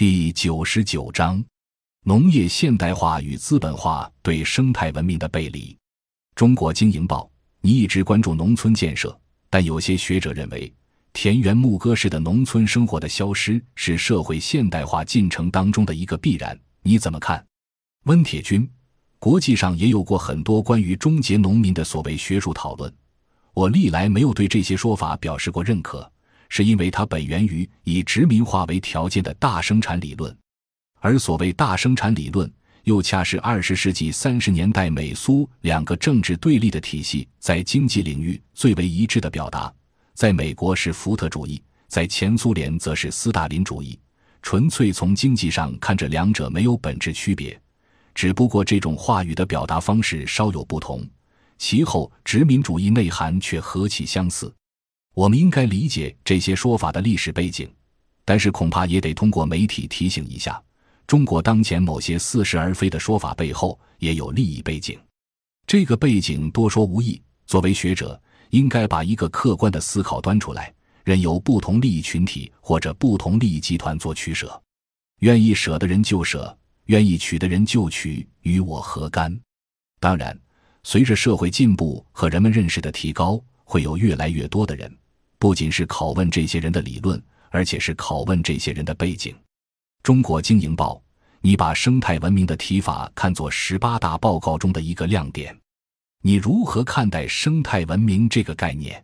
第九十九章：农业现代化与资本化对生态文明的背离。中国经营报，你一直关注农村建设，但有些学者认为，田园牧歌式的农村生活的消失是社会现代化进程当中的一个必然。你怎么看？温铁军，国际上也有过很多关于终结农民的所谓学术讨论，我历来没有对这些说法表示过认可。是因为它本源于以殖民化为条件的大生产理论，而所谓大生产理论，又恰是二十世纪三十年代美苏两个政治对立的体系在经济领域最为一致的表达。在美国是福特主义，在前苏联则是斯大林主义。纯粹从经济上看，这两者没有本质区别，只不过这种话语的表达方式稍有不同，其后殖民主义内涵却何其相似。我们应该理解这些说法的历史背景，但是恐怕也得通过媒体提醒一下：中国当前某些似是而非的说法背后也有利益背景。这个背景多说无益。作为学者，应该把一个客观的思考端出来，任由不同利益群体或者不同利益集团做取舍。愿意舍的人就舍，愿意取的人就取，与我何干？当然，随着社会进步和人们认识的提高，会有越来越多的人。不仅是拷问这些人的理论，而且是拷问这些人的背景。中国经营报，你把生态文明的提法看作十八大报告中的一个亮点，你如何看待生态文明这个概念？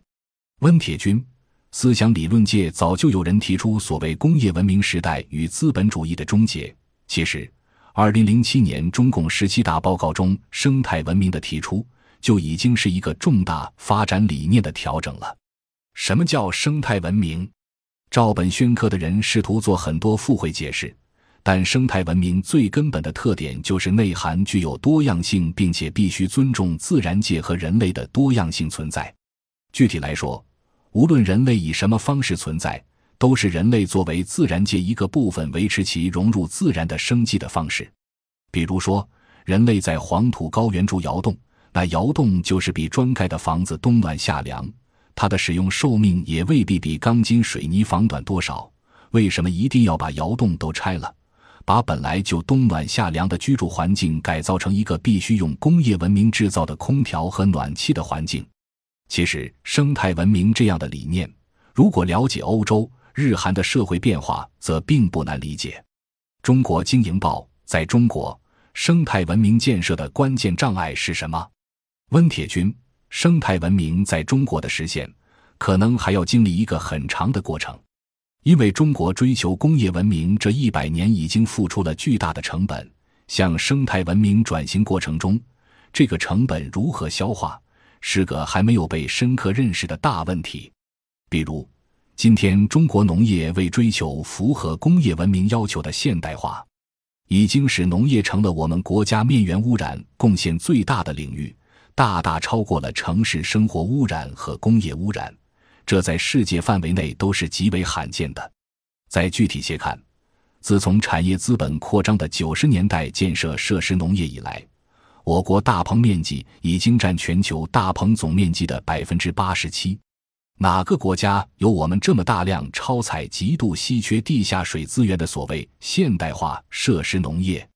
温铁军，思想理论界早就有人提出所谓工业文明时代与资本主义的终结。其实，二零零七年中共十七大报告中生态文明的提出，就已经是一个重大发展理念的调整了。什么叫生态文明？照本宣科的人试图做很多附会解释，但生态文明最根本的特点就是内涵具有多样性，并且必须尊重自然界和人类的多样性存在。具体来说，无论人类以什么方式存在，都是人类作为自然界一个部分维持其融入自然的生机的方式。比如说，人类在黄土高原筑窑洞，那窑洞就是比砖盖的房子冬暖夏凉。它的使用寿命也未必比钢筋水泥房短多少。为什么一定要把窑洞都拆了，把本来就冬暖夏凉的居住环境改造成一个必须用工业文明制造的空调和暖气的环境？其实，生态文明这样的理念，如果了解欧洲、日韩的社会变化，则并不难理解。中国经营报，在中国，生态文明建设的关键障碍是什么？温铁军。生态文明在中国的实现，可能还要经历一个很长的过程，因为中国追求工业文明这一百年已经付出了巨大的成本。向生态文明转型过程中，这个成本如何消化，是个还没有被深刻认识的大问题。比如，今天中国农业为追求符合工业文明要求的现代化，已经使农业成了我们国家面源污染贡献最大的领域。大大超过了城市生活污染和工业污染，这在世界范围内都是极为罕见的。再具体些看，自从产业资本扩张的九十年代建设设施农业以来，我国大棚面积已经占全球大棚总面积的百分之八十七。哪个国家有我们这么大量超采、极度稀缺地下水资源的所谓现代化设施农业？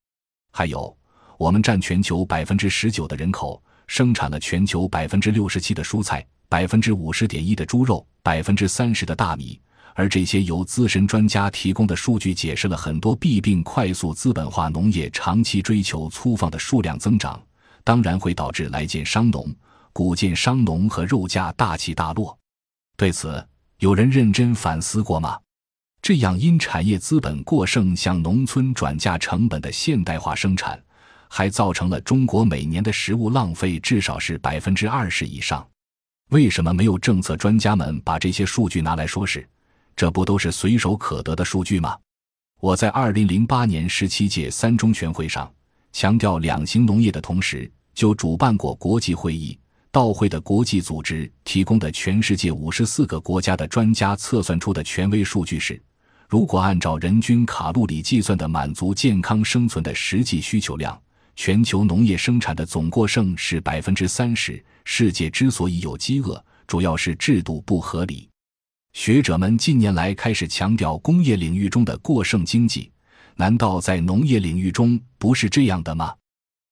还有，我们占全球百分之十九的人口。生产了全球百分之六十七的蔬菜，百分之五十点一的猪肉，百分之三十的大米。而这些由资深专家提供的数据，解释了很多弊病：快速资本化农业长期追求粗放的数量增长，当然会导致来建商农、谷建商农和肉价大起大落。对此，有人认真反思过吗？这样因产业资本过剩向农村转嫁成本的现代化生产。还造成了中国每年的食物浪费至少是百分之二十以上。为什么没有政策专家们把这些数据拿来说事？这不都是随手可得的数据吗？我在二零零八年十七届三中全会上强调两型农业的同时，就主办过国际会议。到会的国际组织提供的全世界五十四个国家的专家测算出的权威数据是：如果按照人均卡路里计算的满足健康生存的实际需求量。全球农业生产的总过剩是百分之三十。世界之所以有饥饿，主要是制度不合理。学者们近年来开始强调工业领域中的过剩经济，难道在农业领域中不是这样的吗？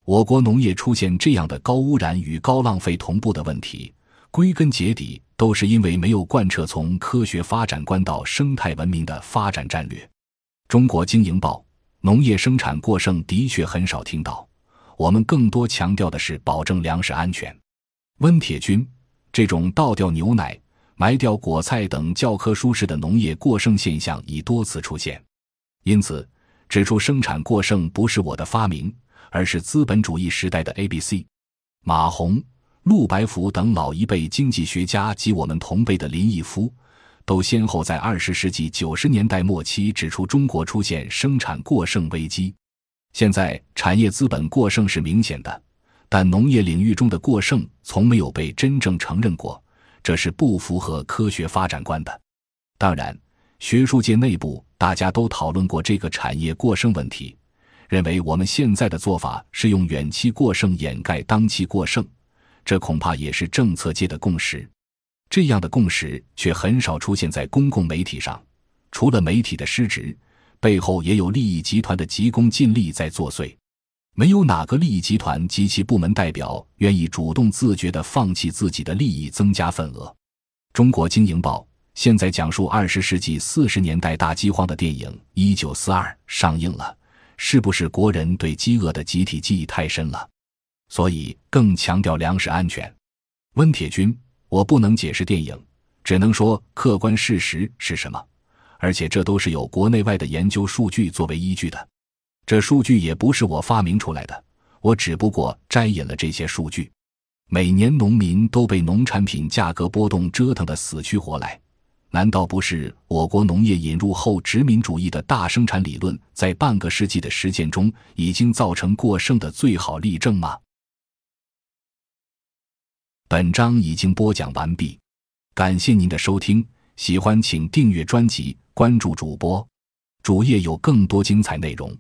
我国农业出现这样的高污染与高浪费同步的问题，归根结底都是因为没有贯彻从科学发展观到生态文明的发展战略。中国经营报，农业生产过剩的确很少听到，我们更多强调的是保证粮食安全。温铁军，这种倒掉牛奶、埋掉果菜等教科书式的农业过剩现象已多次出现，因此指出生产过剩不是我的发明。而是资本主义时代的 A、B、C，马洪、陆白甫等老一辈经济学家及我们同辈的林毅夫，都先后在二十世纪九十年代末期指出中国出现生产过剩危机。现在产业资本过剩是明显的，但农业领域中的过剩从没有被真正承认过，这是不符合科学发展观的。当然，学术界内部大家都讨论过这个产业过剩问题。认为我们现在的做法是用远期过剩掩盖当期过剩，这恐怕也是政策界的共识。这样的共识却很少出现在公共媒体上。除了媒体的失职，背后也有利益集团的急功近利在作祟。没有哪个利益集团及其部门代表愿意主动自觉地放弃自己的利益，增加份额。中国经营报现在讲述二十世纪四十年代大饥荒的电影《一九四二》上映了。是不是国人对饥饿的集体记忆太深了，所以更强调粮食安全？温铁军，我不能解释电影，只能说客观事实是什么，而且这都是有国内外的研究数据作为依据的。这数据也不是我发明出来的，我只不过摘引了这些数据。每年农民都被农产品价格波动折腾得死去活来。难道不是我国农业引入后殖民主义的大生产理论，在半个世纪的实践中已经造成过剩的最好例证吗？本章已经播讲完毕，感谢您的收听，喜欢请订阅专辑，关注主播，主页有更多精彩内容。